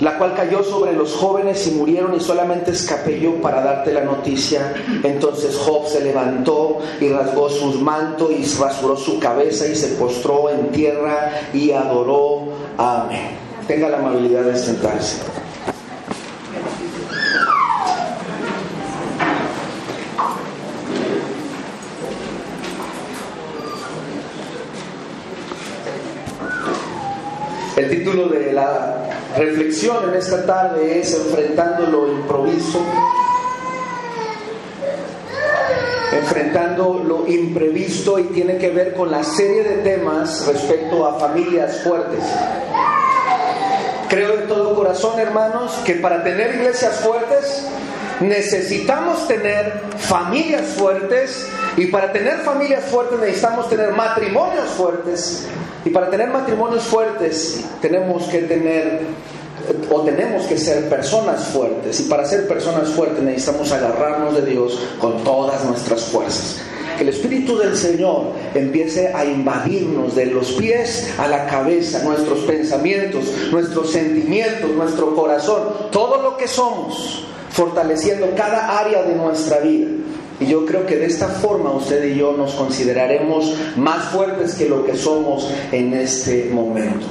la cual cayó sobre los jóvenes y murieron y solamente escapé yo para darte la noticia. Entonces Job se levantó y rasgó sus mantos y rasuró su cabeza y se postró en tierra y adoró. Amén. Tenga la amabilidad de sentarse. El título de la reflexión en esta tarde es Enfrentando lo improviso. Enfrentando lo imprevisto y tiene que ver con la serie de temas respecto a familias fuertes. Creo de todo corazón, hermanos, que para tener iglesias fuertes necesitamos tener familias fuertes y para tener familias fuertes necesitamos tener matrimonios fuertes. Y para tener matrimonios fuertes tenemos que tener o tenemos que ser personas fuertes. Y para ser personas fuertes necesitamos agarrarnos de Dios con todas nuestras fuerzas. Que el Espíritu del Señor empiece a invadirnos de los pies a la cabeza, nuestros pensamientos, nuestros sentimientos, nuestro corazón, todo lo que somos, fortaleciendo cada área de nuestra vida. Y yo creo que de esta forma usted y yo nos consideraremos más fuertes que lo que somos en este momento.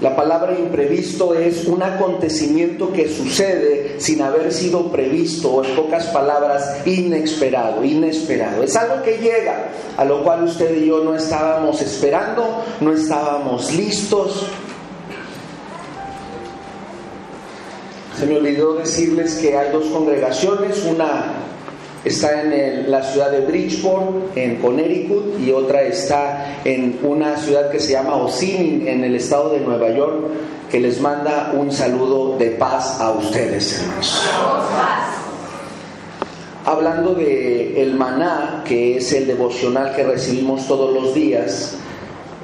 La palabra imprevisto es un acontecimiento que sucede sin haber sido previsto, o en pocas palabras, inesperado, inesperado. Es algo que llega, a lo cual usted y yo no estábamos esperando, no estábamos listos. Se me olvidó decirles que hay dos congregaciones, una está en la ciudad de Bridgeport, en Connecticut, y otra está en una ciudad que se llama Ossining, en el estado de Nueva York, que les manda un saludo de paz a ustedes, hermanos. Hablando de el maná, que es el devocional que recibimos todos los días,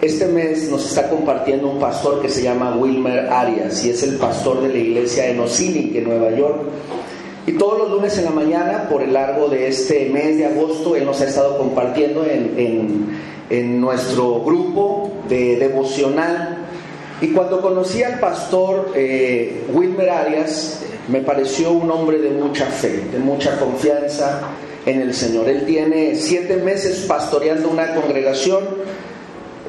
este mes nos está compartiendo un pastor que se llama Wilmer Arias y es el pastor de la iglesia en Ossining, en Nueva York. Y todos los lunes en la mañana, por el largo de este mes de agosto, Él nos ha estado compartiendo en, nuestro grupo de devocional. Y cuando conocí al pastor eh, Wilmer Arias, me pareció un hombre de mucha fe, de mucha confianza en el Señor. Él tiene siete meses pastoreando una congregación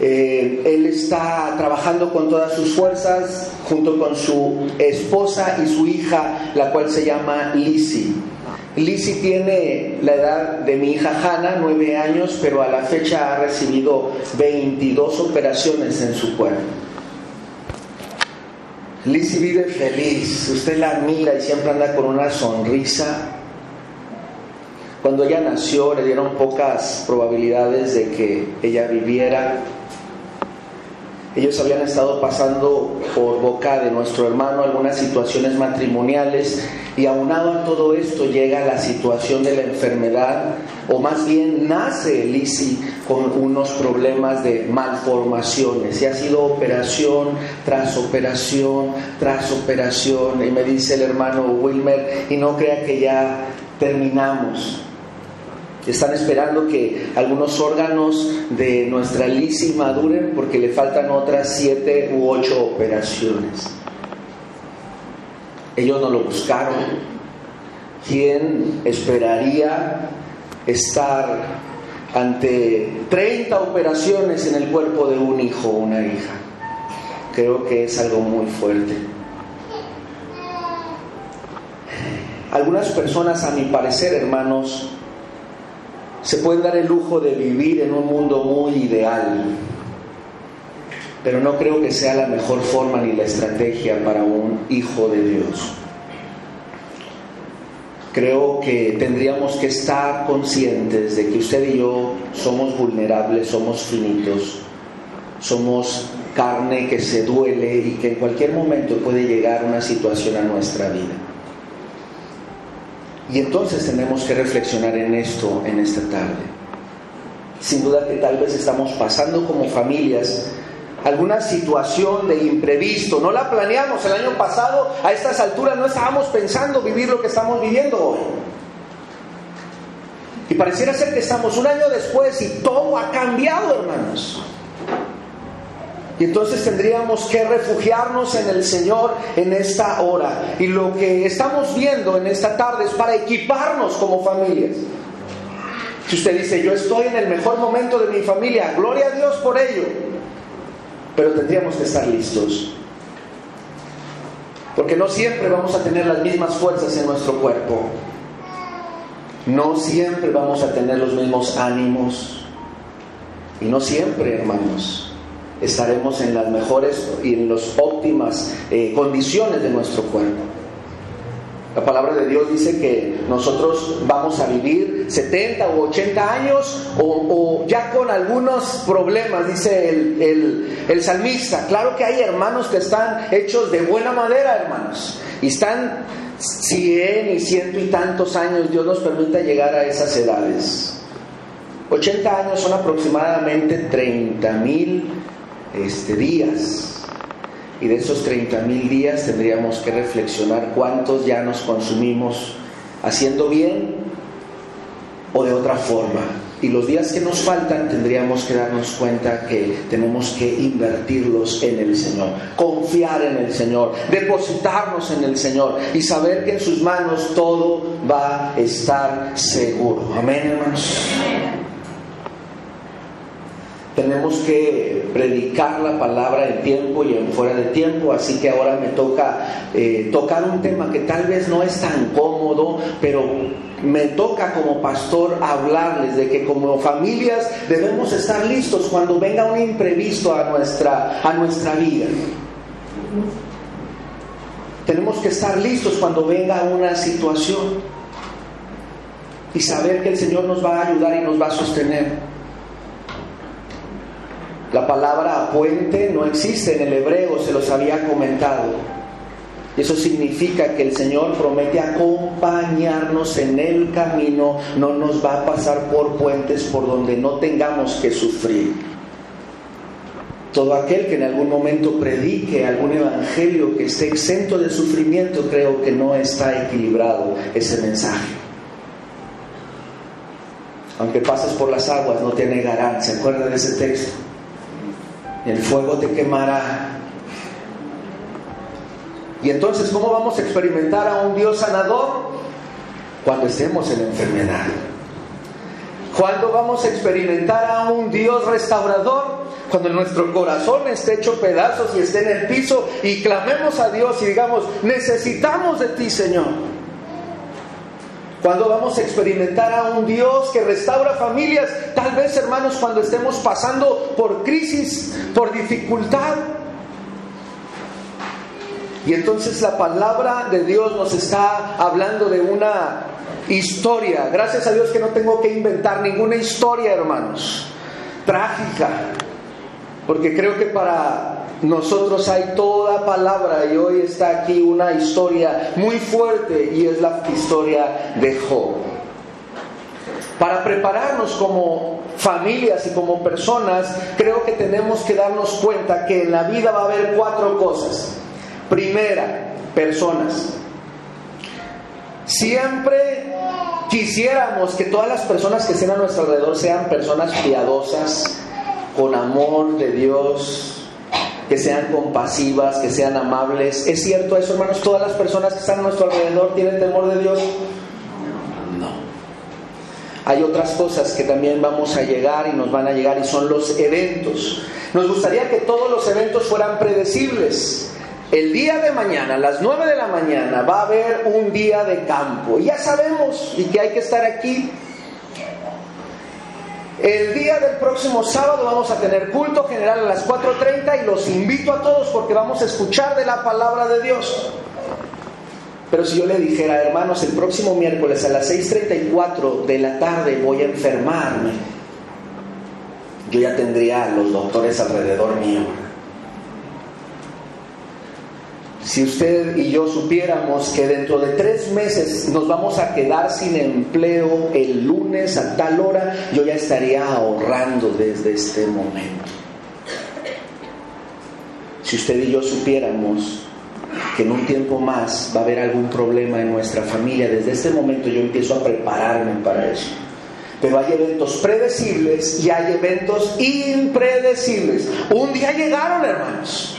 eh, él está trabajando con todas sus fuerzas junto con su esposa y su hija, la cual se llama Lizzie. Lizzie tiene la edad de mi hija Hannah, nueve años, pero a la fecha ha recibido 22 operaciones en su cuerpo. Lizzie vive feliz, usted la mira y siempre anda con una sonrisa. Cuando ella nació le dieron pocas probabilidades de que ella viviera ellos habían estado pasando por boca de nuestro hermano algunas situaciones matrimoniales y aunado a todo esto llega la situación de la enfermedad o más bien nace Lisi con unos problemas de malformaciones. Y ha sido operación tras operación tras operación. Y me dice el hermano Wilmer y no crea que ya terminamos están esperando que algunos órganos de nuestra lisi maduren porque le faltan otras siete u ocho operaciones. Ellos no lo buscaron. ¿Quién esperaría estar ante 30 operaciones en el cuerpo de un hijo o una hija? Creo que es algo muy fuerte. Algunas personas, a mi parecer, hermanos, se pueden dar el lujo de vivir en un mundo muy ideal, pero no creo que sea la mejor forma ni la estrategia para un hijo de Dios. Creo que tendríamos que estar conscientes de que usted y yo somos vulnerables, somos finitos, somos carne que se duele y que en cualquier momento puede llegar una situación a nuestra vida. Y entonces tenemos que reflexionar en esto en esta tarde. Sin duda que tal vez estamos pasando como familias alguna situación de imprevisto. No la planeamos el año pasado, a estas alturas no estábamos pensando vivir lo que estamos viviendo hoy. Y pareciera ser que estamos un año después y todo ha cambiado, hermanos. Y entonces tendríamos que refugiarnos en el Señor en esta hora. Y lo que estamos viendo en esta tarde es para equiparnos como familias. Si usted dice, yo estoy en el mejor momento de mi familia, gloria a Dios por ello. Pero tendríamos que estar listos. Porque no siempre vamos a tener las mismas fuerzas en nuestro cuerpo. No siempre vamos a tener los mismos ánimos. Y no siempre, hermanos, estaremos en las mejores y en las óptimas eh, condiciones de nuestro cuerpo. La palabra de Dios dice que nosotros vamos a vivir 70 u 80 años o, ya con algunos problemas, dice el, el, salmista. Claro que hay hermanos que están hechos de buena madera, hermanos, y están 100 y ciento y tantos años, Dios nos permita llegar a esas edades. 80 años son aproximadamente 30 mil este, días. Y de esos 30 mil días tendríamos que reflexionar cuántos ya nos consumimos haciendo bien o de otra forma. Y los días que nos faltan tendríamos que darnos cuenta que tenemos que invertirlos en el Señor, confiar en el Señor, depositarnos en el Señor y saber que en sus manos todo va a estar seguro. Amén, hermanos. Tenemos que predicar la palabra en tiempo y en fuera de tiempo, así que ahora me toca eh, tocar un tema que tal vez no es tan cómodo, pero me toca como pastor hablarles de que como familias debemos estar listos cuando venga un imprevisto a nuestra, a nuestra vida. Tenemos que estar listos cuando venga una situación y saber que el Señor nos va a ayudar y nos va a sostener. La palabra puente no existe en el hebreo, se los había comentado. Eso significa que el Señor promete acompañarnos en el camino, no nos va a pasar por puentes por donde no tengamos que sufrir. Todo aquel que en algún momento predique algún evangelio que esté exento de sufrimiento, creo que no está equilibrado ese mensaje. Aunque pases por las aguas, no te negarán. ¿Se acuerdan de ese texto? El fuego te quemará. Y entonces, ¿cómo vamos a experimentar a un Dios sanador? Cuando estemos en enfermedad. ¿Cuándo vamos a experimentar a un Dios restaurador? Cuando nuestro corazón esté hecho pedazos y esté en el piso y clamemos a Dios y digamos, necesitamos de ti, Señor. Cuando vamos a experimentar a un Dios que restaura familias, tal vez hermanos cuando estemos pasando por crisis, por dificultad. Y entonces la palabra de Dios nos está hablando de una historia. Gracias a Dios que no tengo que inventar ninguna historia, hermanos, trágica. Porque creo que para nosotros hay toda palabra y hoy está aquí una historia muy fuerte y es la historia de Job. Para prepararnos como familias y como personas, creo que tenemos que darnos cuenta que en la vida va a haber cuatro cosas. Primera, personas. Siempre quisiéramos que todas las personas que estén a nuestro alrededor sean personas piadosas, con amor de Dios, que sean compasivas, que sean amables. ¿Es cierto eso, hermanos? ¿Todas las personas que están a nuestro alrededor tienen temor de Dios? No. Hay otras cosas que también vamos a llegar y nos van a llegar y son los eventos. Nos gustaría que todos los eventos fueran predecibles. El día de mañana, a las 9 de la mañana, va a haber un día de campo. Ya sabemos y que hay que estar aquí el día del próximo sábado vamos a tener culto general a las 4.30 y los invito a todos porque vamos a escuchar de la palabra de Dios. Pero si yo le dijera, hermanos, el próximo miércoles a las 6.34 de la tarde voy a enfermarme, yo ya tendría a los doctores alrededor mío. Si usted y yo supiéramos que dentro de tres meses nos vamos a quedar sin empleo el lunes a tal hora, yo ya estaría ahorrando desde este momento. Si usted y yo supiéramos que en un tiempo más va a haber algún problema en nuestra familia, desde este momento yo empiezo a prepararme para eso. Pero hay eventos predecibles y hay eventos impredecibles. Un día llegaron, hermanos.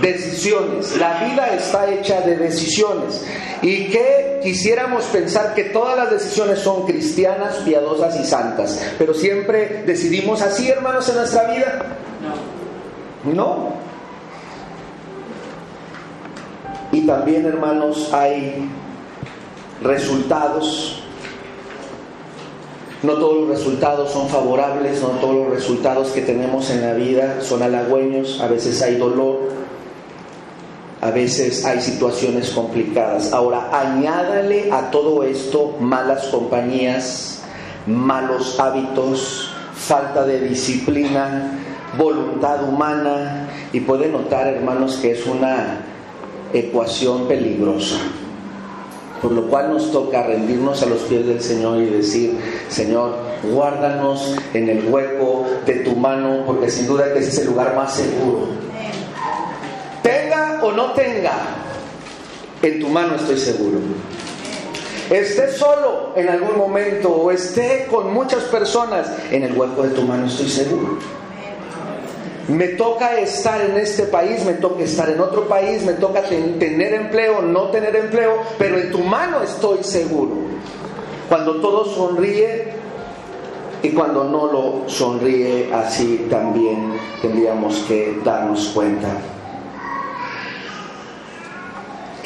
Decisiones. La vida está hecha de decisiones. Y que quisiéramos pensar que todas las decisiones son cristianas, piadosas y santas. Pero siempre decidimos así, hermanos, en nuestra vida. No. No. Y también, hermanos, hay resultados no todos los resultados son favorables, no todos los resultados que tenemos en la vida son halagüeños, a veces hay dolor, a veces hay situaciones complicadas. Ahora, añádale a todo esto malas compañías, malos hábitos, falta de disciplina, voluntad humana, y puede notar, hermanos, que es una ecuación peligrosa. Por lo cual nos toca rendirnos a los pies del Señor y decir, Señor, guárdanos en el hueco de tu mano, porque sin duda que ese es el lugar más seguro. O no tenga, en tu mano estoy seguro. Esté solo en algún momento o esté con muchas personas, en el hueco de tu mano estoy seguro. Me toca estar en este país, me toca estar en otro país, me toca tener empleo, no tener empleo, pero en tu mano estoy seguro. Cuando todo sonríe y cuando no lo sonríe, así también tendríamos que darnos cuenta.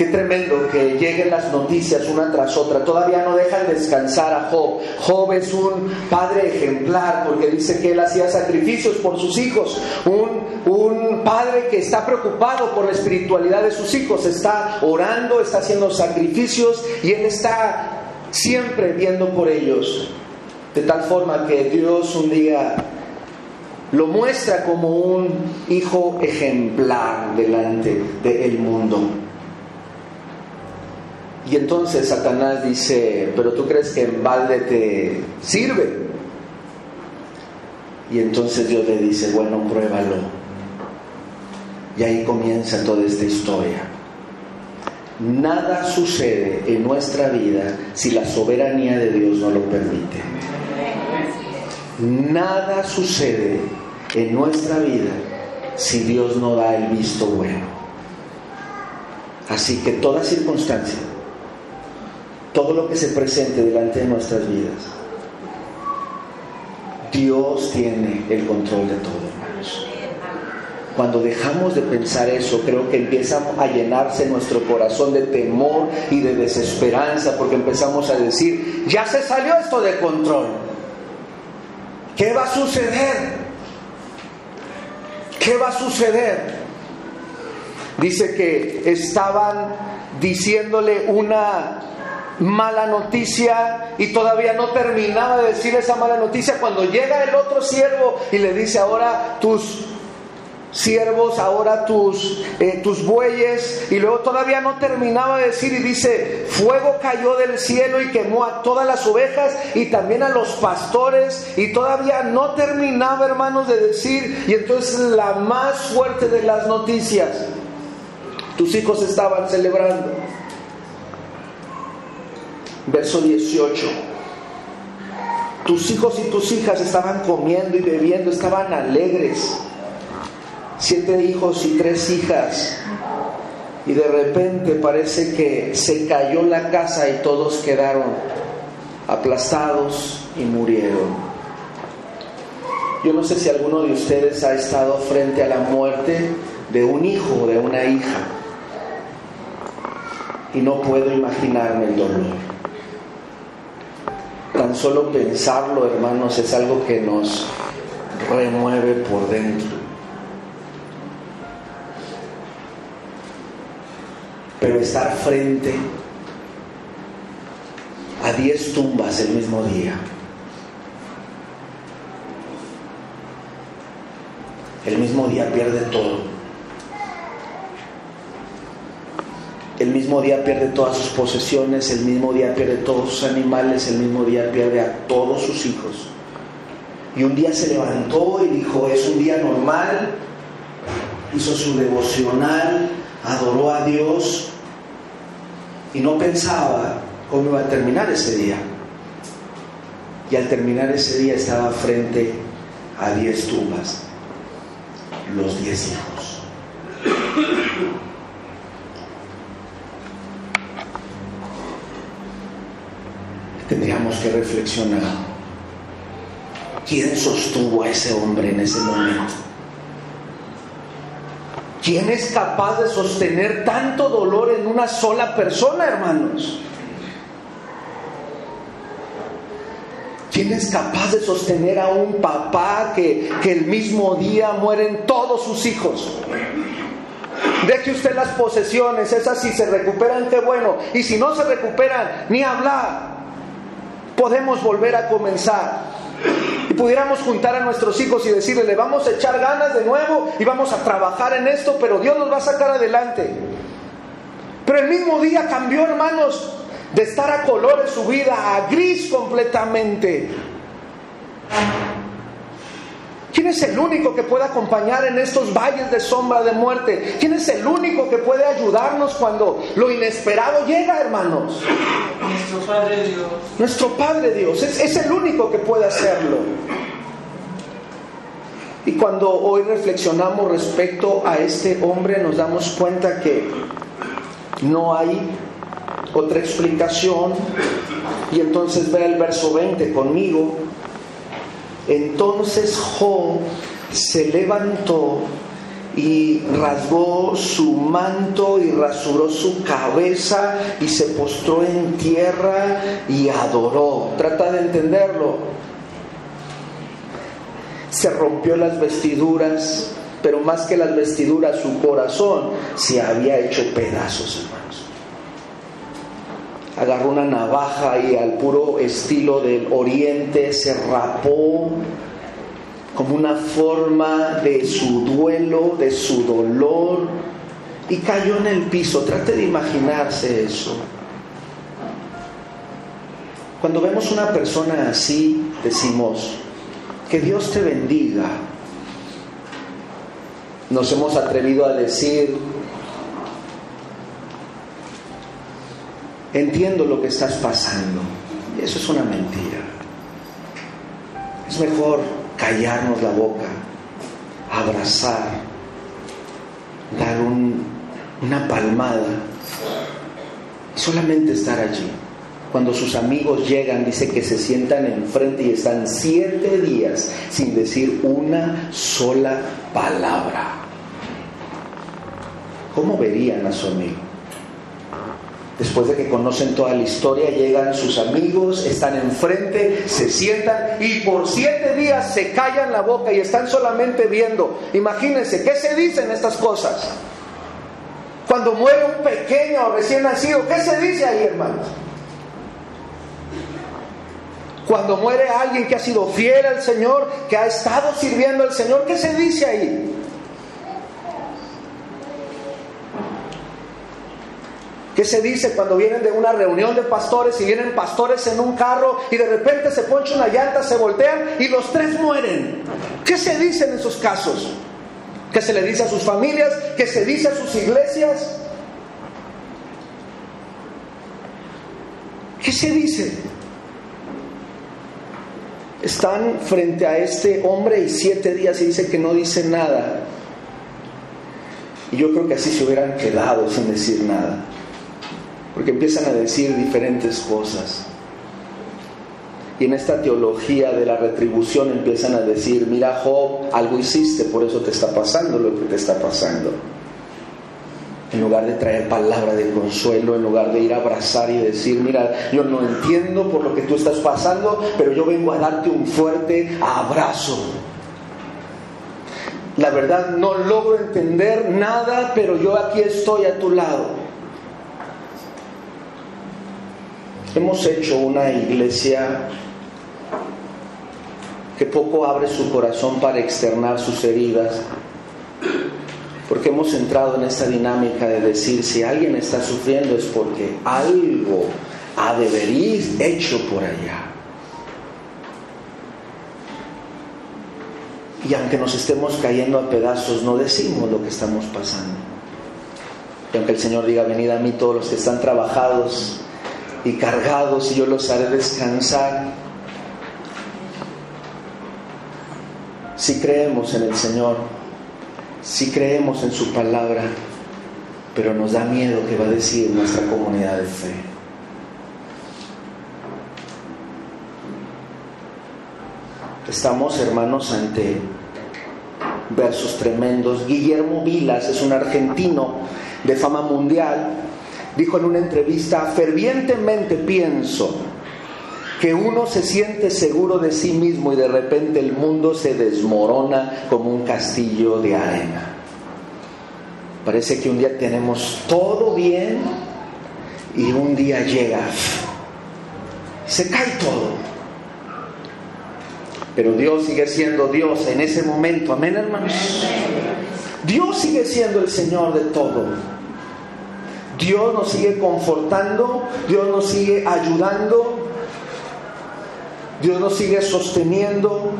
Qué tremendo que lleguen las noticias una tras otra. Todavía no dejan descansar a Job. Job es un padre ejemplar porque dice que él hacía sacrificios por sus hijos. Un, un padre que está preocupado por la espiritualidad de sus hijos. Está orando, está haciendo sacrificios y él está siempre viendo por ellos. De tal forma que Dios un día lo muestra como un hijo ejemplar delante del mundo. Y entonces Satanás dice, pero tú crees que en balde te sirve. Y entonces Dios le dice, bueno, pruébalo. Y ahí comienza toda esta historia. Nada sucede en nuestra vida si la soberanía de Dios no lo permite. Nada sucede en nuestra vida si Dios no da el visto bueno. Así que toda circunstancia todo lo que se presente delante de nuestras vidas. Dios tiene el control de todo. Cuando dejamos de pensar eso, creo que empieza a llenarse nuestro corazón de temor y de desesperanza, porque empezamos a decir, ya se salió esto de control. ¿Qué va a suceder? ¿Qué va a suceder? Dice que estaban diciéndole una mala noticia y todavía no terminaba de decir esa mala noticia cuando llega el otro siervo y le dice ahora tus siervos, ahora tus, eh, tus bueyes, y luego todavía no terminaba de decir y dice, fuego cayó del cielo y quemó a todas las ovejas y también a los pastores, y todavía no terminaba, hermanos, de decir, y entonces la más fuerte de las noticias, tus hijos estaban celebrando. Verso 18. Tus hijos y tus hijas estaban comiendo y bebiendo, estaban alegres. Siete hijos y tres hijas. Y de repente parece que se cayó la casa y todos quedaron aplastados y murieron. Yo no sé si alguno de ustedes ha estado frente a la muerte de un hijo o de una hija. Y no puedo imaginarme el dolor. Tan solo pensarlo, hermanos, es algo que nos remueve por dentro. Pero estar frente a diez tumbas el mismo día. El mismo día pierde todo. El mismo día pierde todas sus posesiones, el mismo día pierde todos sus animales, el mismo día pierde a todos sus hijos. Y un día se levantó y dijo, es un día normal, hizo su devocional, adoró a Dios y no pensaba cómo iba a terminar ese día. Y al terminar ese día estaba frente a diez tumbas, los diez hijos. Que reflexionar. ¿Quién sostuvo a ese hombre en ese momento? ¿Quién es capaz de sostener tanto dolor en una sola persona, hermanos? ¿Quién es capaz de sostener a un papá que, el mismo día mueren todos sus hijos? Deje usted las posesiones, esas si se recuperan, qué bueno. Y si no se recuperan, ni hablar. Podemos volver a comenzar y pudiéramos juntar a nuestros hijos y decirles, le vamos a echar ganas de nuevo y vamos a trabajar en esto, pero Dios nos va a sacar adelante. Pero el mismo día cambió, hermanos, de estar a colores su vida a gris completamente. ¿Quién es el único que puede acompañar en estos valles de sombra de muerte? ¿Quién es el único que puede ayudarnos cuando lo inesperado llega, hermanos? Nuestro Padre Dios. Nuestro Padre Dios es, es el único que puede hacerlo. Y cuando hoy reflexionamos respecto a este hombre, nos damos cuenta que no hay otra explicación. Y entonces ve el verso 20 conmigo. Entonces Job se levantó y rasgó su manto y rasuró su cabeza y se postró en tierra y adoró. Trata de entenderlo. Se rompió las vestiduras, pero más que las vestiduras, su corazón se había hecho pedazos, hermanos agarró una navaja y al puro estilo del oriente se rapó como una forma de su duelo, de su dolor, y cayó en el piso. Trate de imaginarse eso. Cuando vemos una persona así, decimos, que Dios te bendiga. Nos hemos atrevido a decir, entiendo lo que estás pasando. Y eso es una mentira. Es mejor callarnos la boca, abrazar, dar una palmada, solamente estar allí. Cuando sus amigos llegan, dice que se sientan enfrente y están siete días sin decir una sola palabra. ¿Cómo verían a su amigo? Después de que conocen toda la historia, llegan sus amigos, están enfrente, se sientan y por siete días se callan la boca y están solamente viendo. Imagínense, ¿qué se dicen estas cosas? Cuando muere un pequeño o recién nacido, ¿qué se dice ahí, hermanos? Cuando muere alguien que ha sido fiel al Señor, que ha estado sirviendo al Señor, ¿qué se dice ahí? ¿Qué se dice cuando vienen de una reunión de pastores y vienen pastores en un carro y de repente se poncha una llanta, se voltean y los tres mueren? ¿Qué se dice en esos casos? ¿Qué se le dice a sus familias? ¿Qué se dice a sus iglesias? ¿Qué se dice? Están frente a este hombre y siete días y dice que no dice nada. Y yo creo que así se hubieran quedado sin decir nada porque empiezan a decir diferentes cosas. Y en esta teología de la retribución empiezan a decir, mira Job, algo hiciste, por eso te está pasando lo que te está pasando. En lugar de traer palabra de consuelo, en lugar de ir a abrazar y decir, mira, yo no entiendo por lo que tú estás pasando, pero yo vengo a darte un fuerte abrazo. La verdad no logro entender nada, pero yo aquí estoy a tu lado. Hemos hecho una iglesia que poco abre su corazón para externar sus heridas, porque hemos entrado en esta dinámica de decir, si alguien está sufriendo es porque algo ha de haber hecho por allá. Y aunque nos estemos cayendo a pedazos, no decimos lo que estamos pasando. Y aunque el Señor diga, venid a mí todos los que están trabajados y cargados y yo los haré descansar. si creemos en el Señor, si creemos en su palabra, pero nos da miedo que va a decir nuestra comunidad de fe. Estamos, hermanos, ante versos tremendos. Guillermo Vilas es un argentino de fama mundial. Dijo en una entrevista, fervientemente pienso que uno se siente seguro de sí mismo y de repente el mundo se desmorona como un castillo de arena. Parece que un día tenemos todo bien y un día llega, se cae todo. Pero Dios sigue siendo Dios en ese momento, amén hermanos. Dios sigue siendo el Señor de todo. Dios nos sigue confortando, Dios nos sigue ayudando, Dios nos sigue sosteniendo.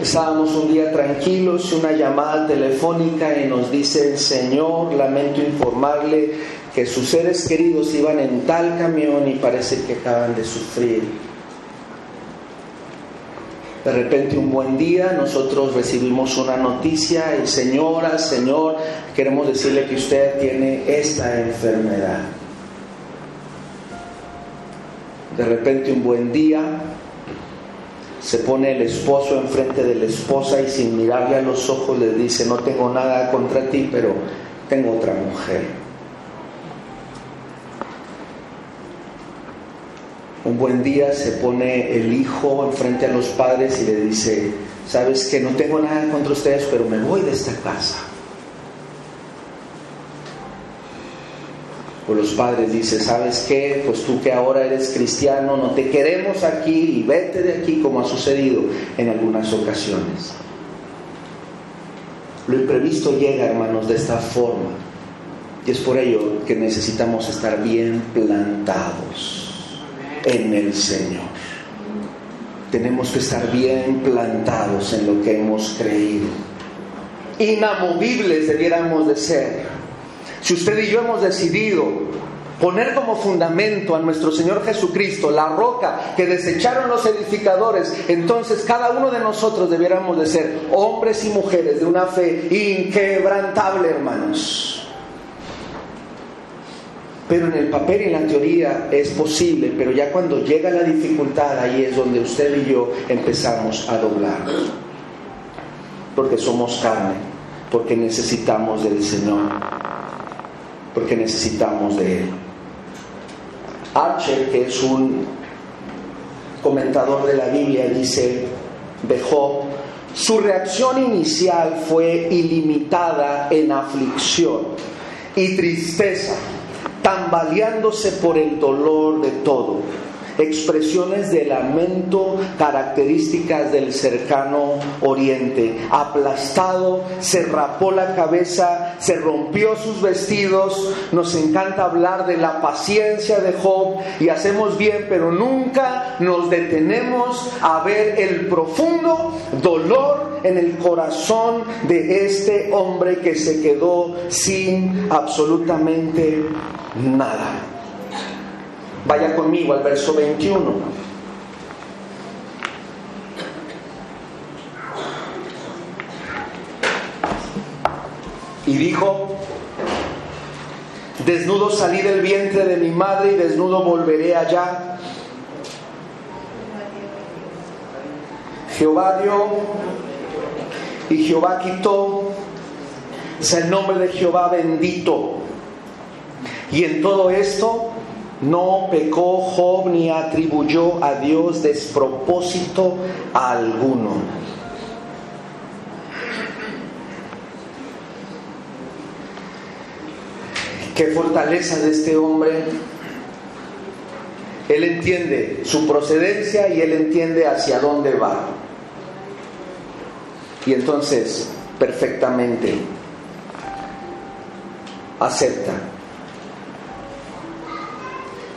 Estábamos un día tranquilos, una llamada telefónica y nos dice Señor, lamento informarle que sus seres queridos iban en tal camión y parece que acaban de sufrir. De repente un buen día nosotros recibimos una noticia y señora, señor, queremos decirle que usted tiene esta enfermedad. De repente un buen día se pone el esposo enfrente de la esposa y sin mirarle a los ojos le dice, no tengo nada contra ti, pero tengo otra mujer. Un buen día se pone el hijo enfrente a los padres y le dice, sabes que no tengo nada contra ustedes, pero me voy de esta casa. Pues los padres dicen, ¿sabes qué? Pues tú que ahora eres cristiano, no te queremos aquí y vete de aquí como ha sucedido en algunas ocasiones. Lo imprevisto llega, hermanos, de esta forma. Y es por ello que necesitamos estar bien plantados en el Señor. Tenemos que estar bien plantados en lo que hemos creído. Inamovibles debiéramos de ser si usted y yo hemos decidido poner como fundamento a nuestro Señor Jesucristo, la roca que desecharon los edificadores, entonces cada uno de nosotros debiéramos de ser hombres y mujeres de una fe inquebrantable, hermanos. Pero en el papel y en la teoría es posible, pero ya cuando llega la dificultad, ahí es donde usted y yo empezamos a doblar. Porque somos carne, porque necesitamos del Señor porque necesitamos de Él. Archer, que es un comentador de la Biblia, dice Job, su reacción inicial fue ilimitada en aflicción y tristeza, tambaleándose por el dolor de todo expresiones de lamento características del cercano oriente. Aplastado, se rapó la cabeza, se rompió sus vestidos. Nos encanta hablar de la paciencia de Job y hacemos bien, pero nunca nos detenemos a ver el profundo dolor en el corazón de este hombre que se quedó sin absolutamente nada. Vaya conmigo al verso 21. Y dijo, desnudo salí del vientre de mi madre y desnudo volveré allá. Jehová dio y Jehová quitó. Es el nombre de Jehová bendito. Y en todo esto no pecó Job ni atribuyó a Dios despropósito alguno. Qué fortaleza de este hombre. Él entiende su procedencia y él entiende hacia dónde va. Y entonces, perfectamente, acepta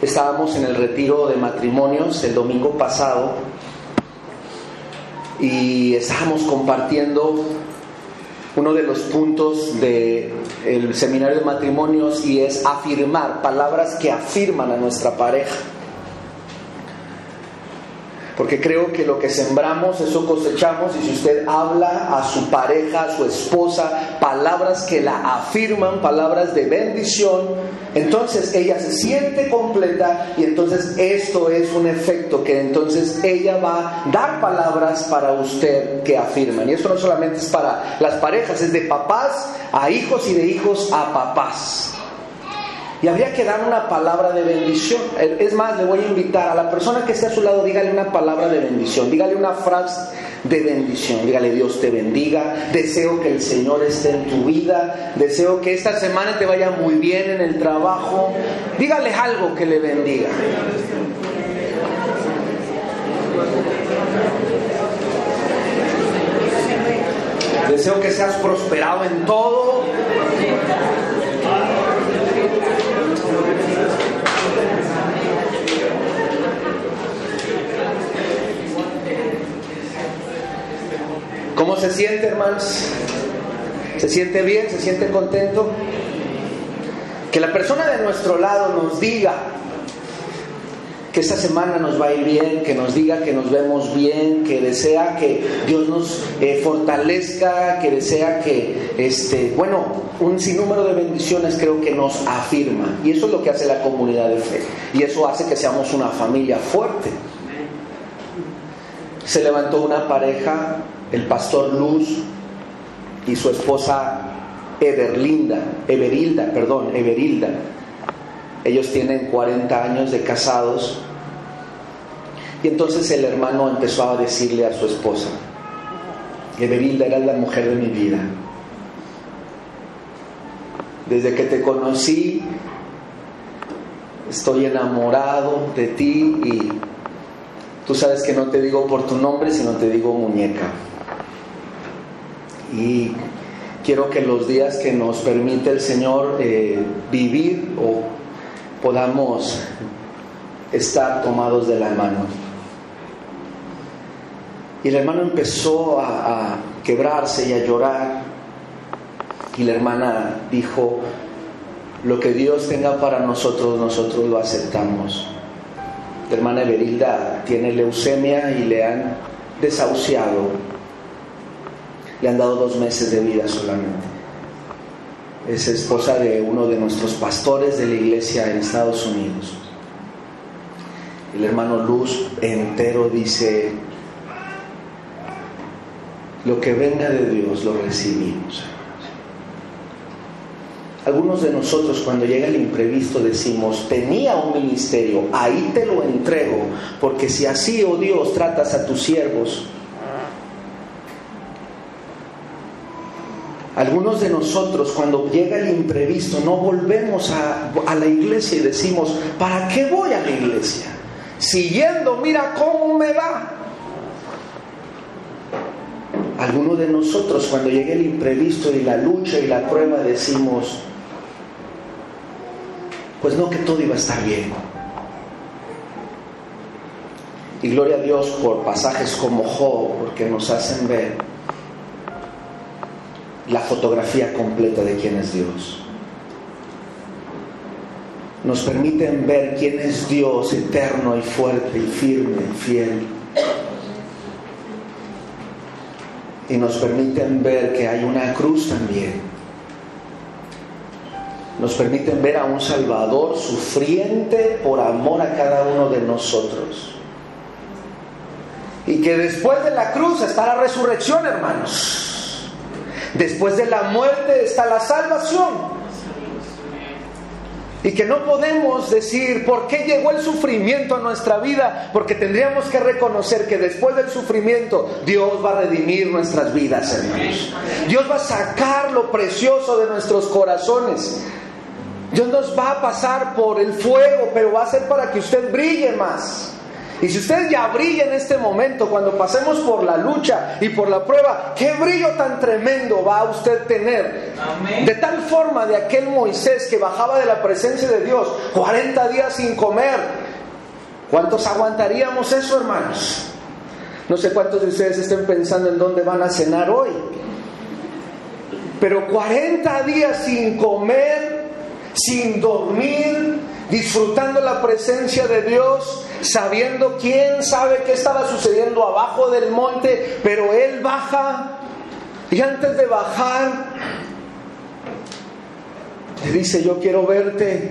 Estábamos en el retiro de matrimonios el domingo pasado y estábamos compartiendo uno de los puntos del seminario de matrimonios y es afirmar, palabras que afirman a nuestra pareja. Porque creo que lo que sembramos, eso cosechamos. Y si usted habla a su pareja, a su esposa, palabras que la afirman, palabras de bendición, entonces ella se siente completa y entonces esto es un efecto que entonces ella va a dar palabras para usted que afirman. Y esto no solamente es para las parejas, es de papás a hijos y de hijos a papás. Y habría que dar una palabra de bendición. Es más, le voy a invitar a la persona que esté a su lado, dígale una palabra de bendición, dígale una frase de bendición, dígale Dios te bendiga, deseo que el Señor esté en tu vida, deseo que esta semana te vaya muy bien en el trabajo, dígale algo que le bendiga. Deseo que seas prosperado en todo. ¿Cómo se siente, hermanos? ¿Se siente bien? ¿Se siente contento? Que la persona de nuestro lado nos diga que esta semana nos va a ir bien, que nos diga que nos vemos bien, que desea que Dios nos eh, fortalezca, que desea que, este, bueno, un sinnúmero de bendiciones creo que nos afirma. Y eso es lo que hace la comunidad de fe. Y eso hace que seamos una familia fuerte. Se levantó una pareja el pastor Luz y su esposa Everlinda, Everilda, perdón, Everilda. Ellos tienen 40 años de casados. Y entonces el hermano empezó a decirle a su esposa, Everilda era la mujer de mi vida. Desde que te conocí, estoy enamorado de ti y tú sabes que no te digo por tu nombre, sino te digo muñeca. Y quiero que los días que nos permite el Señor eh, vivir o podamos estar tomados de la mano. Y el hermano empezó a, quebrarse y a llorar. Y la hermana dijo, lo que Dios tenga para nosotros, nosotros lo aceptamos. La hermana Everilda tiene leucemia y le han desahuciado le han dado dos meses de vida solamente. Es esposa de uno de nuestros pastores de la iglesia en Estados Unidos. El hermano Luz entero dice, lo que venga de Dios lo recibimos. Algunos de nosotros cuando llega el imprevisto decimos, tenía un ministerio, ahí te lo entrego, porque si así, oh Dios, tratas a tus siervos, Algunos de nosotros cuando llega el imprevisto no volvemos a, la iglesia y decimos, ¿para qué voy a la iglesia? Siguiendo, mira cómo me va. Algunos de nosotros cuando llega el imprevisto y la lucha y la prueba decimos, pues no que todo iba a estar bien. Y gloria a Dios por pasajes como Job, porque nos hacen ver la fotografía completa de quién es Dios. Nos permiten ver quién es Dios eterno y fuerte y firme y fiel. Y nos permiten ver que hay una cruz también. Nos permiten ver a un Salvador sufriente por amor a cada uno de nosotros. Y que después de la cruz está la resurrección, hermanos. Después de la muerte está la salvación. Y que no podemos decir por qué llegó el sufrimiento a nuestra vida, porque tendríamos que reconocer que después del sufrimiento Dios va a redimir nuestras vidas, hermanos. Dios va a sacar lo precioso de nuestros corazones. Dios nos va a pasar por el fuego, pero va a ser para que usted brille más. Y si usted ya brilla en este momento, cuando pasemos por la lucha y por la prueba, qué brillo tan tremendo va a usted tener. De tal forma de aquel Moisés que bajaba de la presencia de Dios 40 días sin comer. ¿Cuántos aguantaríamos eso, hermanos? No sé cuántos de ustedes estén pensando en dónde van a cenar hoy. Pero 40 días sin comer, sin dormir, disfrutando la presencia de Dios, sabiendo quién sabe qué estaba sucediendo abajo del monte, pero él baja y antes de bajar le dice, yo quiero verte.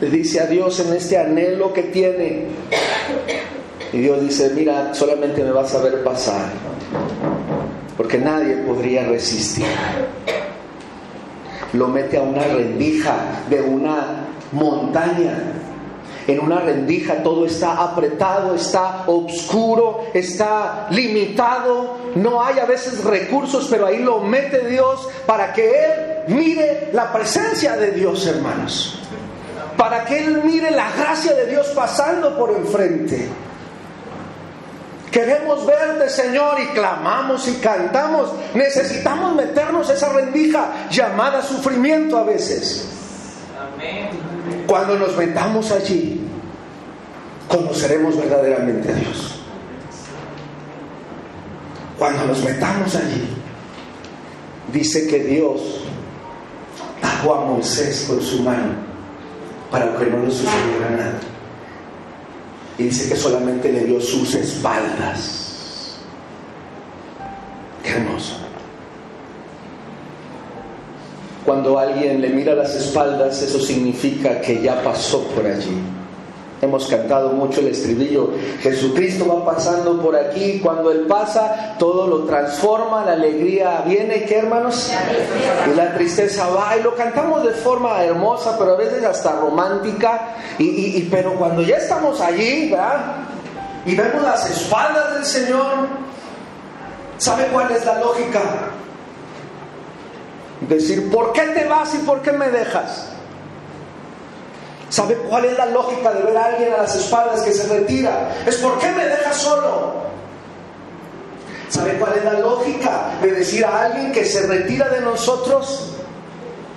Le dice a Dios en este anhelo que tiene. Y Dios dice, mira, solamente me vas a ver pasar, porque nadie podría resistir. Lo mete a una rendija de una montaña. En una rendija todo está apretado, está oscuro, está limitado. No hay a veces recursos, pero ahí lo mete Dios para que Él mire la presencia de Dios, hermanos. Para que Él mire la gracia de Dios pasando por enfrente. Queremos verte, Señor, y clamamos y cantamos. Necesitamos meternos esa rendija llamada sufrimiento a veces. Cuando nos metamos allí, conoceremos verdaderamente a Dios. Cuando nos metamos allí, dice que Dios tapó a Moisés con su mano para que no le sucediera nada. Y dice que solamente le dio sus espaldas. Qué hermoso. Cuando alguien le mira las espaldas, eso significa que ya pasó por allí. Hemos cantado mucho el estribillo. Jesucristo va pasando por aquí. Cuando Él pasa, todo lo transforma. La alegría viene, ¿qué hermanos? Y la tristeza va. Y lo cantamos de forma hermosa, pero a veces hasta romántica. Y, pero cuando ya estamos allí, ¿verdad? Y vemos las espaldas del Señor, ¿sabe cuál es la lógica? Decir, ¿por qué te vas y por qué me dejas? ¿Sabe cuál es la lógica de ver a alguien a las espaldas que se retira? Es ¿por qué me deja solo? ¿Sabe cuál es la lógica de decir a alguien que se retira de nosotros?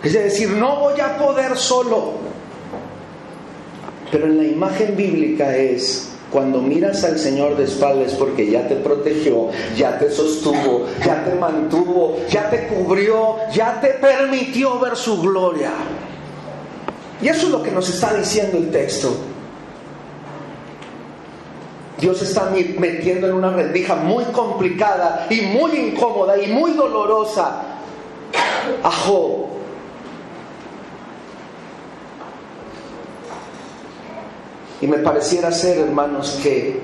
Es decir, no voy a poder solo. Pero en la imagen bíblica es, cuando miras al Señor de espaldas porque ya te protegió, ya te sostuvo, ya te mantuvo, ya te cubrió, ya te permitió ver su gloria. Y eso es lo que nos está diciendo el texto. Dios está metiendo en una rendija muy complicada y muy incómoda y muy dolorosa a Job. Y me pareciera ser, hermanos, que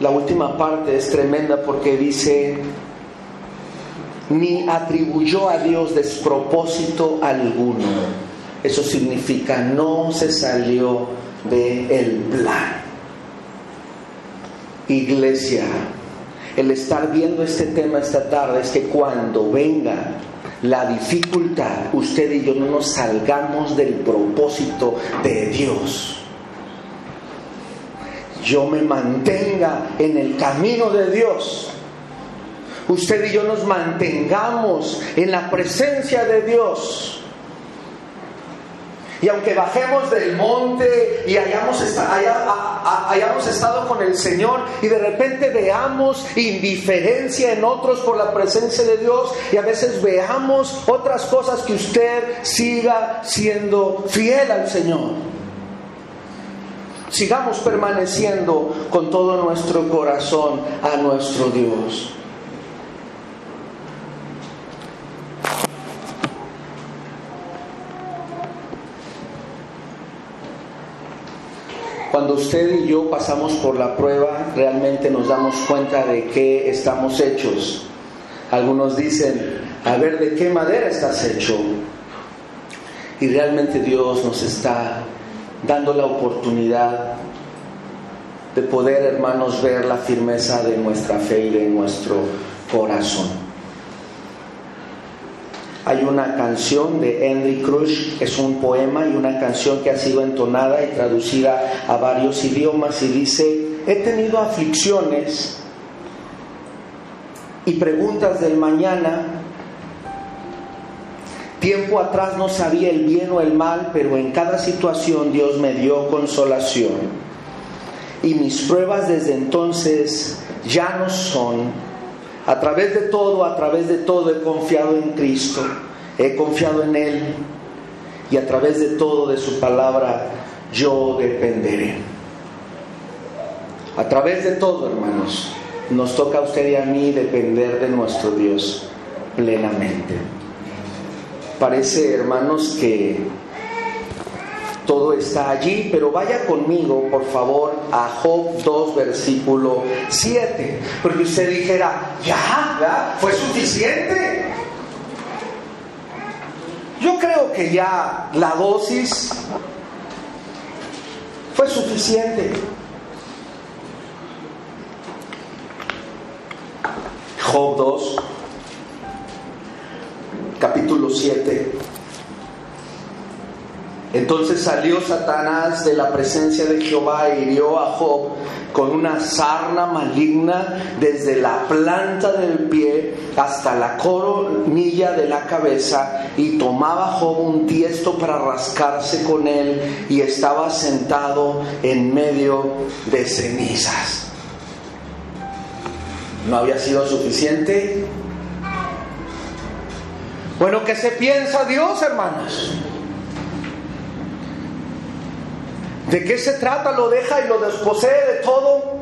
la última parte es tremenda porque dice, ni atribuyó a Dios despropósito alguno eso significa no se salió del el plan. Iglesia, el estar viendo este tema esta tarde es que cuando venga la dificultad, usted y yo no nos salgamos del propósito de Dios. Yo me mantenga en el camino de Dios. Usted y yo nos mantengamos en la presencia de Dios y aunque bajemos del monte y hayamos, estado con el Señor y de repente veamos indiferencia en otros por la presencia de Dios y a veces veamos otras cosas que usted siga siendo fiel al Señor. Sigamos permaneciendo con todo nuestro corazón a nuestro Dios. Cuando usted y yo pasamos por la prueba, realmente nos damos cuenta de qué estamos hechos. Algunos dicen, a ver, ¿de qué madera estás hecho? Y realmente Dios nos está dando la oportunidad de poder, hermanos, ver la firmeza de nuestra fe y de nuestro corazón. Hay una canción de Henry Crush, es un poema y una canción que ha sido entonada y traducida a varios idiomas y dice, he tenido aflicciones y preguntas del mañana. Tiempo atrás no sabía el bien o el mal, pero en cada situación Dios me dio consolación. Y mis pruebas desde entonces ya no son a través de todo, a través de todo he confiado en Cristo, he confiado en Él y a través de todo de su palabra yo dependeré. A través de todo, hermanos, nos toca a usted y a mí depender de nuestro Dios plenamente. Parece, hermanos, que todo está allí, pero vaya conmigo, por favor, a Job 2, versículo 7, porque usted dijera, ya, ya, fue suficiente. Yo creo que ya la dosis fue suficiente. Job 2, capítulo 7. Entonces salió Satanás de la presencia de Jehová y hirió a Job con una sarna maligna desde la planta del pie hasta la coronilla de la cabeza y tomaba Job un tiesto para rascarse con él y estaba sentado en medio de cenizas. ¿No había sido suficiente? Bueno, ¿qué se piensa Dios, hermanos? ¿De qué se trata? Lo deja y lo desposee de todo.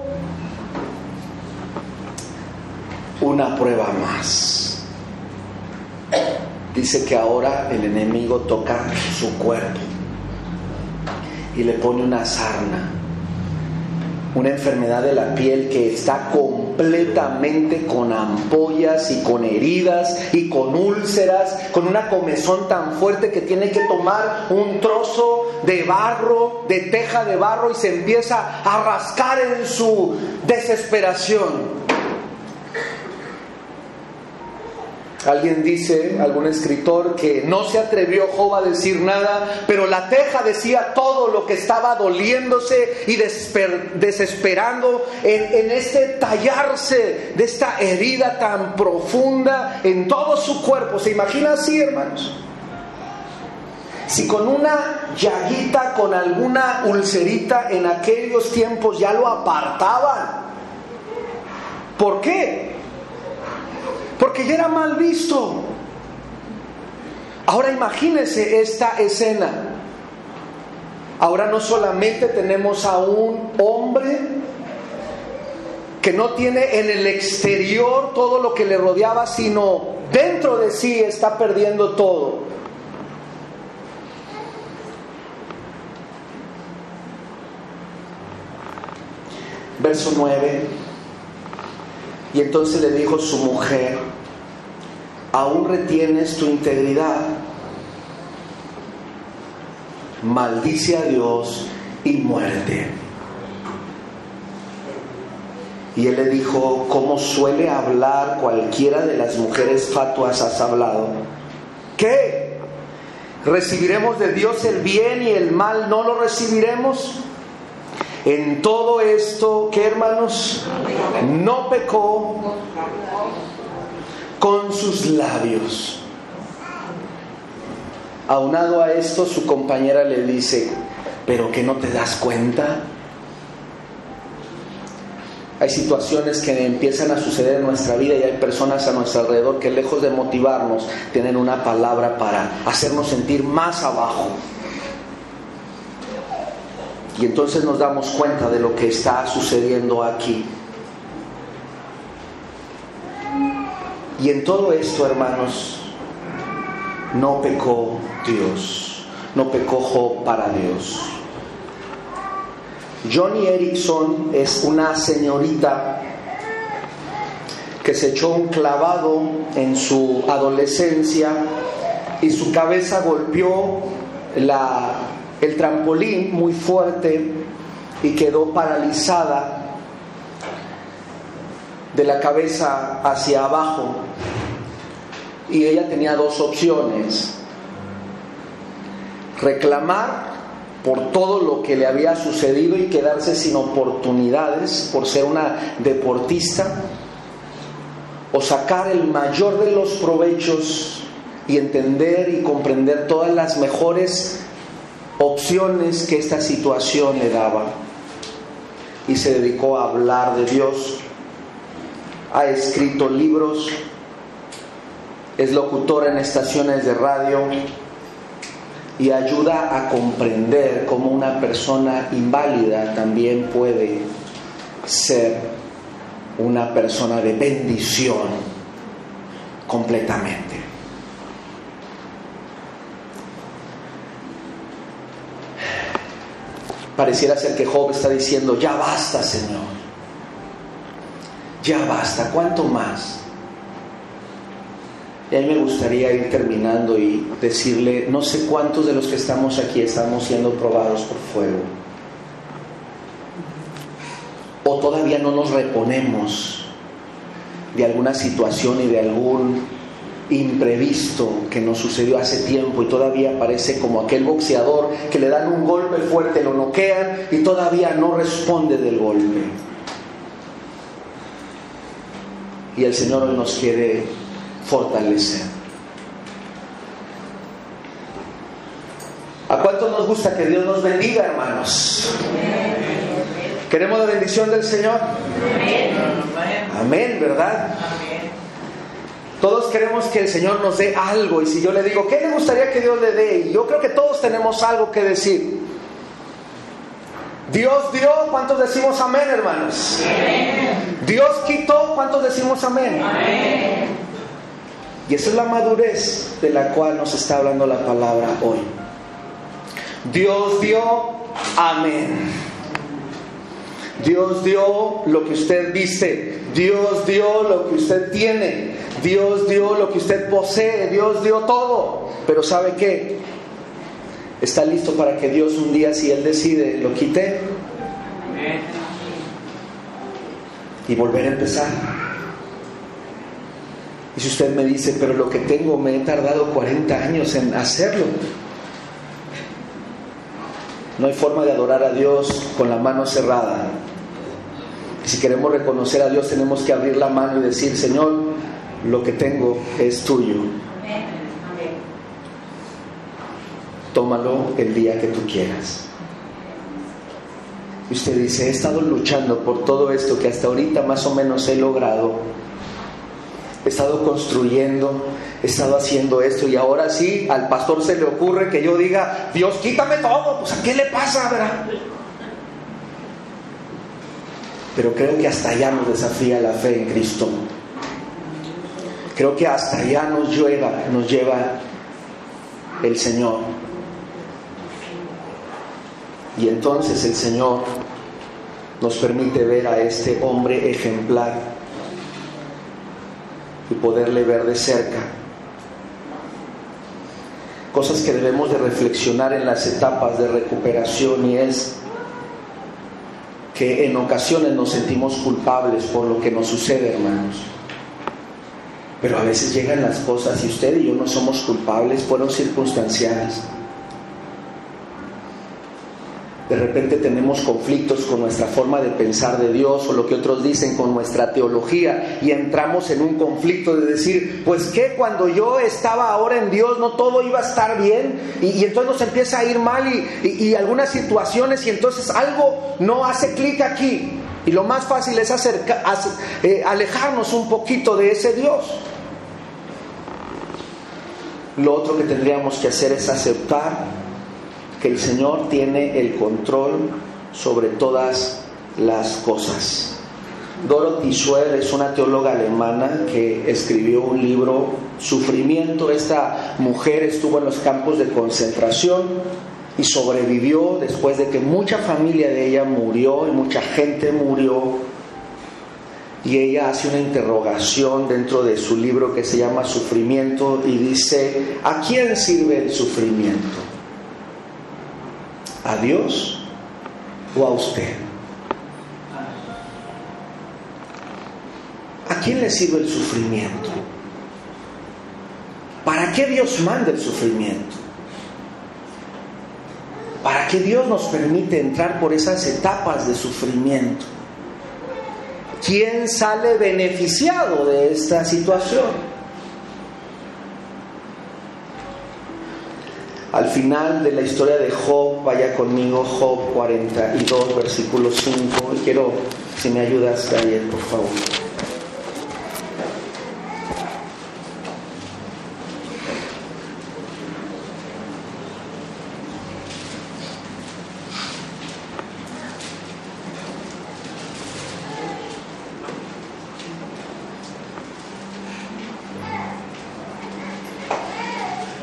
Una prueba más. Dice que ahora el enemigo toca su cuerpo y le pone una sarna una enfermedad de la piel que está completamente con ampollas y con heridas y con úlceras, con una comezón tan fuerte que tiene que tomar un trozo de barro, de teja de barro y se empieza a rascar en su desesperación. Alguien dice, algún escritor, que no se atrevió Job a decir nada, pero la teja decía todo lo que estaba doliéndose y desesperando en, en este tallarse de esta herida tan profunda en todo su cuerpo. ¿Se imagina así, hermanos? Si con una llaguita, con alguna ulcerita en aquellos tiempos ya lo apartaban. ¿Por qué? Porque ya era mal visto. Ahora imagínense esta escena. Ahora no solamente tenemos a un hombre que no tiene en el exterior todo lo que le rodeaba, sino dentro de sí está perdiendo todo. Verso 9. Y entonces le dijo su mujer, aún retienes tu integridad, maldice a Dios y muerte. Y él le dijo, como suele hablar cualquiera de las mujeres fatuas has hablado. ¿Qué? ¿Recibiremos de Dios el bien y el mal no lo recibiremos? En todo esto, ¿qué hermanos? No pecó con sus labios. Aunado a esto, su compañera le dice, pero que no te das cuenta. Hay situaciones que empiezan a suceder en nuestra vida y hay personas a nuestro alrededor que lejos de motivarnos tienen una palabra para hacernos sentir más abajo. Y entonces nos damos cuenta de lo que está sucediendo aquí. Y en todo esto, hermanos, no pecó Dios, no pecó para Dios. Johnny Erickson es una señorita que se echó un clavado en su adolescencia y su cabeza golpeó la el trampolín muy fuerte y quedó paralizada de la cabeza hacia abajo. Y ella tenía dos opciones. Reclamar por todo lo que le había sucedido y quedarse sin oportunidades por ser una deportista, o sacar el mayor de los provechos y entender y comprender todas las mejores opciones que esta situación le daba y se dedicó a hablar de Dios. Ha escrito libros, es locutor en estaciones de radio y ayuda a comprender cómo una persona inválida también puede ser una persona de bendición completamente. Pareciera ser que Job está diciendo, ya basta, Señor. Ya basta, ¿cuánto más? Y a mí me gustaría ir terminando y decirle, no sé cuántos de los que estamos aquí estamos siendo probados por fuego. O todavía no nos reponemos de alguna situación y de algún imprevisto que nos sucedió hace tiempo y todavía parece como aquel boxeador que le dan un golpe fuerte, lo noquean y todavía no responde del golpe. Y el Señor hoy nos quiere fortalecer. ¿A cuánto nos gusta que Dios nos bendiga, hermanos? ¿Queremos la bendición del Señor? Amén, ¿verdad? Todos queremos que el Señor nos dé algo y si yo le digo, ¿qué le gustaría que Dios le dé? Y yo creo que todos tenemos algo que decir. Dios dio, ¿cuántos decimos amén, hermanos? Dios quitó, ¿cuántos decimos amén? Y esa es la madurez de la cual nos está hablando la palabra hoy. Dios dio, amén. Dios dio lo que usted viste, Dios dio lo que usted tiene, Dios dio lo que usted posee, Dios dio todo. Pero ¿sabe qué? Está listo para que Dios un día, si Él decide, lo quite y volver a empezar. Y si usted me dice, pero lo que tengo me he tardado 40 años en hacerlo, no hay forma de adorar a Dios con la mano cerrada. si queremos reconocer a Dios tenemos que abrir la mano y decir, Señor, lo que tengo es tuyo. Tómalo el día que tú quieras. Y usted dice, he estado luchando por todo esto que hasta ahorita más o menos he logrado. He estado construyendo, he estado haciendo esto y ahora sí al pastor se le ocurre que yo diga, Dios, quítame todo, pues a qué le pasa, verdad? Pero creo que hasta allá nos desafía la fe en Cristo. Creo que hasta allá nos lleva, nos lleva el Señor. Y entonces el Señor nos permite ver a este hombre ejemplar y poderle ver de cerca. Cosas que debemos de reflexionar en las etapas de recuperación y es que en ocasiones nos sentimos culpables por lo que nos sucede, hermanos. Pero a veces llegan las cosas y usted y yo no somos culpables, fueron circunstanciales. De repente tenemos conflictos con nuestra forma de pensar de Dios o lo que otros dicen con nuestra teología y entramos en un conflicto de decir, pues que cuando yo estaba ahora en Dios no todo iba a estar bien y, entonces nos empieza a ir mal y, algunas situaciones y entonces algo no hace clic aquí y lo más fácil es eh, alejarnos un poquito de ese Dios. Lo otro que tendríamos que hacer es aceptar que el Señor tiene el control sobre todas las cosas. Dorothy Schwer es una teóloga alemana que escribió un libro, Sufrimiento. Esta mujer estuvo en los campos de concentración y sobrevivió después de que mucha familia de ella murió y mucha gente murió. Y ella hace una interrogación dentro de su libro que se llama Sufrimiento y dice, ¿a quién sirve el sufrimiento? ¿A Dios o a usted? ¿A quién le sirve el sufrimiento? ¿Para qué Dios manda el sufrimiento? ¿Para qué Dios nos permite entrar por esas etapas de sufrimiento? ¿Quién sale beneficiado de esta situación? Al final de la historia de Job, vaya conmigo, Job 42, versículo 5. Quiero, si me ayudas, Daniel, por favor.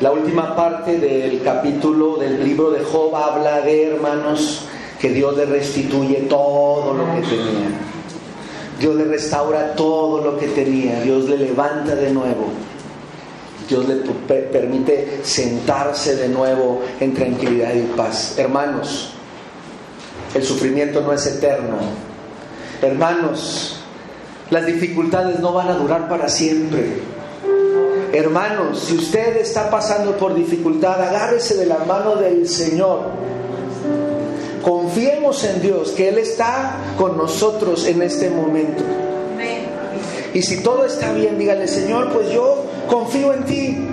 La parte del capítulo del libro de Job habla de hermanos que Dios le restituye todo lo que tenía. Dios le restaura todo lo que tenía. Dios le levanta de nuevo. Dios le permite sentarse de nuevo en tranquilidad y paz. Hermanos, el sufrimiento no es eterno. Hermanos, las dificultades no van a durar para siempre. Hermanos, si usted está pasando por dificultad, agárrese de la mano del Señor. Confiemos en Dios, que Él está con nosotros en este momento. Y si todo está bien, dígale, Señor, pues yo confío en ti.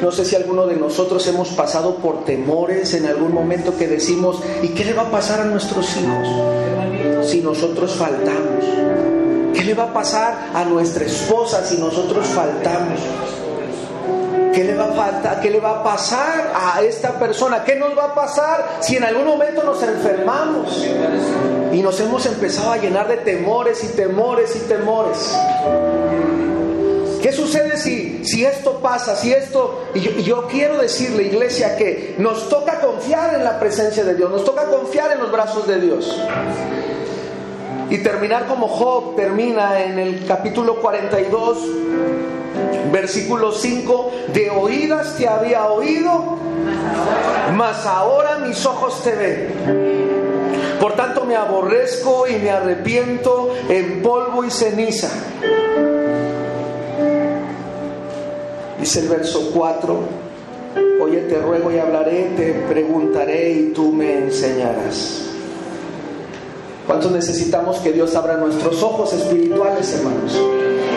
No sé si alguno de nosotros hemos pasado por temores en algún momento que decimos, ¿y qué le va a pasar a nuestros hijos si nosotros faltamos? ¿Qué le va a pasar a nuestra esposa si nosotros faltamos? ¿Qué le va a faltar? ¿Qué le va a pasar a esta persona? ¿Qué nos va a pasar si en algún momento nos enfermamos? Y nos hemos empezado a llenar de temores y temores y temores. ¿Qué sucede si, si esto pasa? Si esto. Y yo, yo quiero decirle, iglesia, que nos toca confiar en la presencia de Dios, nos toca confiar en los brazos de Dios. Y terminar como Job termina en el capítulo 42, versículo 5, de oídas te había oído, mas ahora mis ojos te ven. Por tanto me aborrezco y me arrepiento en polvo y ceniza. Dice el verso 4, oye te ruego y hablaré, te preguntaré y tú me enseñarás. ¿Cuántos necesitamos que Dios abra nuestros ojos espirituales, hermanos?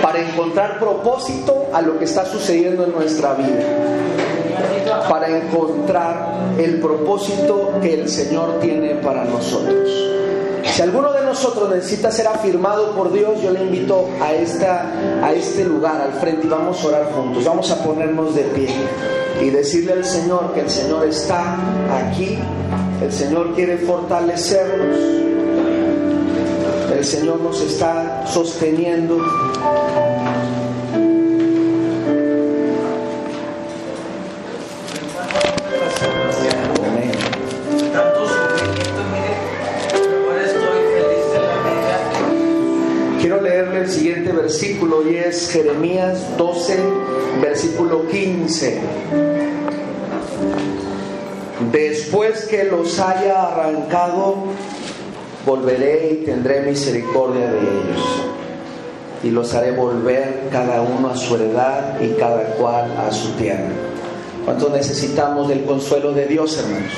Para encontrar propósito a lo que está sucediendo en nuestra vida. Para encontrar el propósito que el Señor tiene para nosotros. Si alguno de nosotros necesita ser afirmado por Dios, yo le invito a, esta, a este lugar, al frente, y vamos a orar juntos. Vamos a ponernos de pie y decirle al Señor que el Señor está aquí. El Señor quiere fortalecernos. Señor nos está sosteniendo. Quiero leerle el siguiente versículo y es Jeremías 12, versículo 15. Después que los haya arrancado, volveré y tendré misericordia de ellos. Y los haré volver cada uno a su heredad y cada cual a su tierra. ¿Cuánto necesitamos del consuelo de Dios, hermanos?